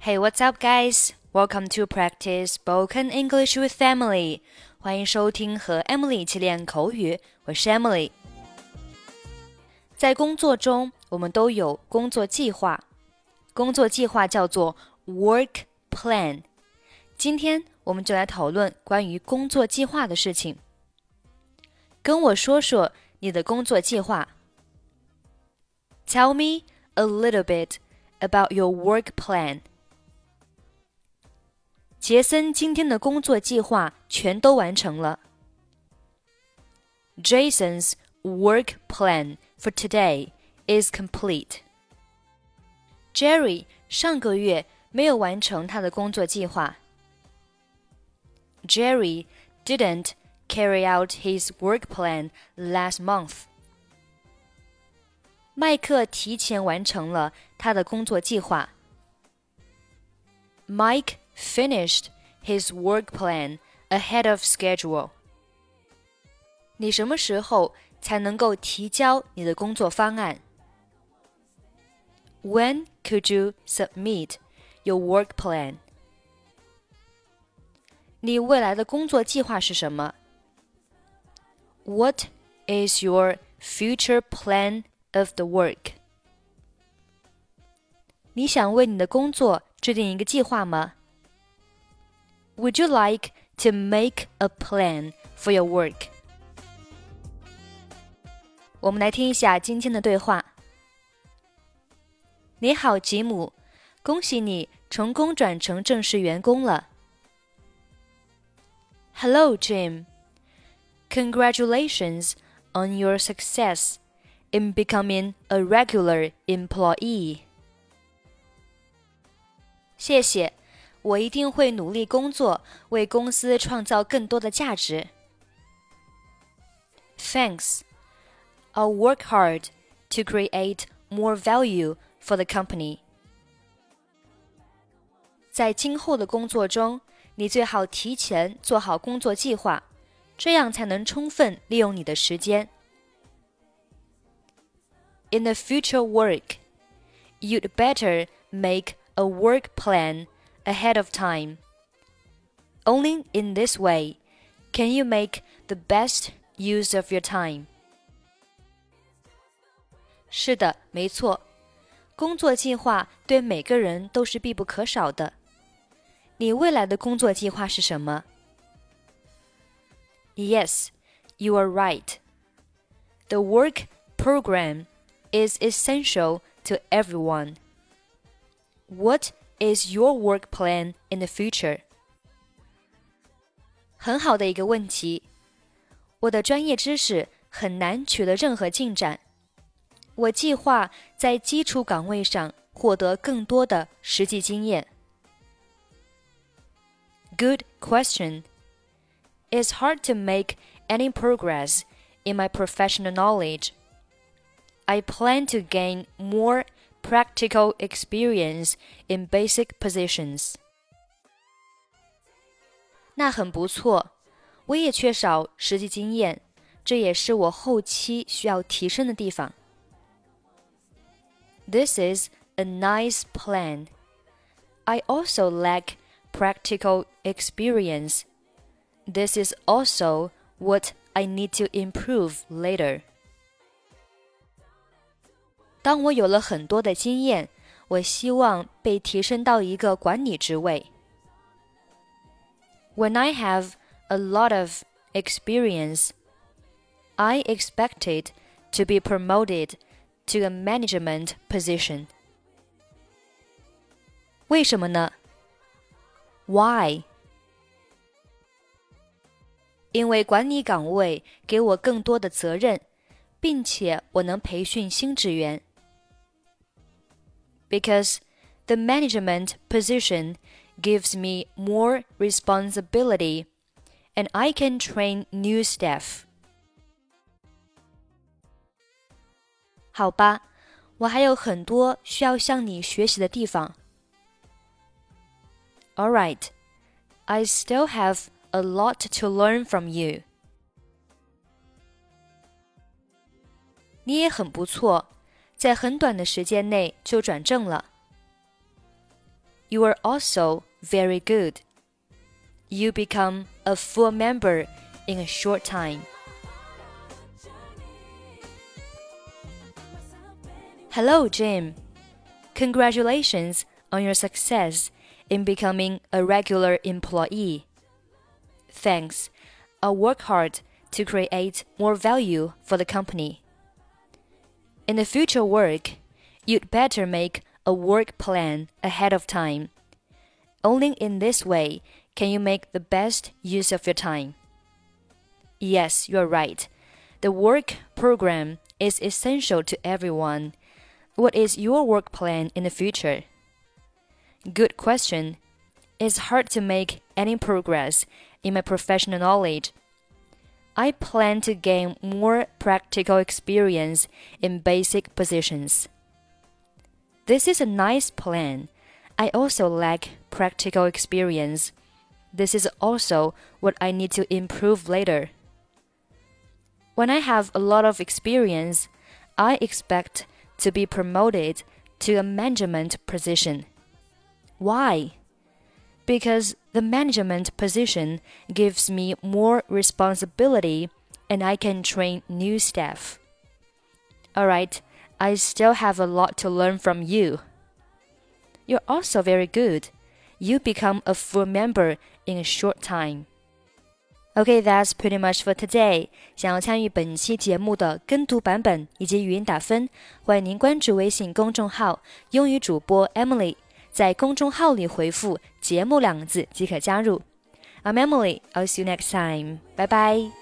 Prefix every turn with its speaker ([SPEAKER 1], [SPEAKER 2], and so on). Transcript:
[SPEAKER 1] Hey, what's up, guys? Welcome to practice spoken English with Emily. 欢迎收听和 Emily 一起练口语，我是 Emily。在工作中，我们都有工作计划，工作计划叫做 work plan。今天我们就来讨论关于工作计划的事情。跟我说说你的工作计划。Tell me a little bit about your work plan. 杰森今天的工作计划全都完成了。Jason's work plan for today is complete. Jerry 上个月没有完成他的工作计划。Jerry didn't carry out his work plan last month. 麦克提前完成了他的工作计划。Mike finished his work plan ahead of schedule. 你什么时候才能够提交你的工作方案？When could you submit your work plan? 你未来的工作计划是什么？What is your future plan of the work. 你想为你的工作制定一个计划吗 ？Would you like to make a plan for your work? 我们来听一下今天的对话。你好，吉姆，恭喜你成功转成正式员工了。Hello, Jim. Congratulations on your success in becoming a regular employee. 谢谢， 我一定会努力工作，为公司创造更多的价值。Thanks. I'll work hard to create more value for the company. 在今后的工作中，你最好提前做好工作计划，这样才能充分利用你的时间。in the future work, you'd better make a work plan ahead of time. Only in this way can you make the best use of your time. 是的，没错，工作计划对每个人都是必不可少的。你未来的工作计划是什么？Yes, you are right. The work program is essential to everyone. What is your work plan in the future? 很好的一个问题。我的专业知识很难取得任何进展。我计划在基础岗位上获得更多的实际经验。Good question. It's hard to make any progress in my professional knowledge. I plan to gain more practical experience in basic positions. 那很不错，我也缺少实际经验，这也是我后期需要提升的地方。This is a nice plan. I also lack practical experience. This is also what I need to improve later. 当我有了很多的经验，我希望被提升到一个管理职位。When I have a lot of experience, I expected to be promoted to a management position. 为什么呢？Why？因为管理岗位给我更多的责任，并且我能培训新职员。 because the management position gives me more responsibility and I can train new staff. 好吧，我还有很多需要向你学习的地方。All right, I still have a lot to learn from you. 你也很不错。 在很短的时间内就转正了。 You are also very good. You become a full member in a short time. Hello, Jim. Congratulations on your success in becoming a regular employee. Thanks. I'll work hard to create more value for the company. In the future work, you'd better make a work plan ahead of time. Only in this way can you make the best use of your time. Yes, you're right. The work program is essential to everyone. What is your work plan in the future? Good question. It's hard to make any progress in my professional knowledge. I plan to gain more practical experience in basic positions. This is a nice plan. I also lack practical experience. This is also what I need to improve later. When I have a lot of experience, I expect to be promoted to a management position. Why? Because the management position gives me more responsibility and I can train new staff. Alright, I still have a lot to learn from you. You're also very good. You become a full member in a short time. Okay, that's pretty much for today. 想要参与本期节目的跟读版本以及语音打分，欢迎您关注微信公众号“英语主播 Emily”。 在公众号里回复“节目”两个字即可加入。I'm Emily. I'll see you next time. Bye bye.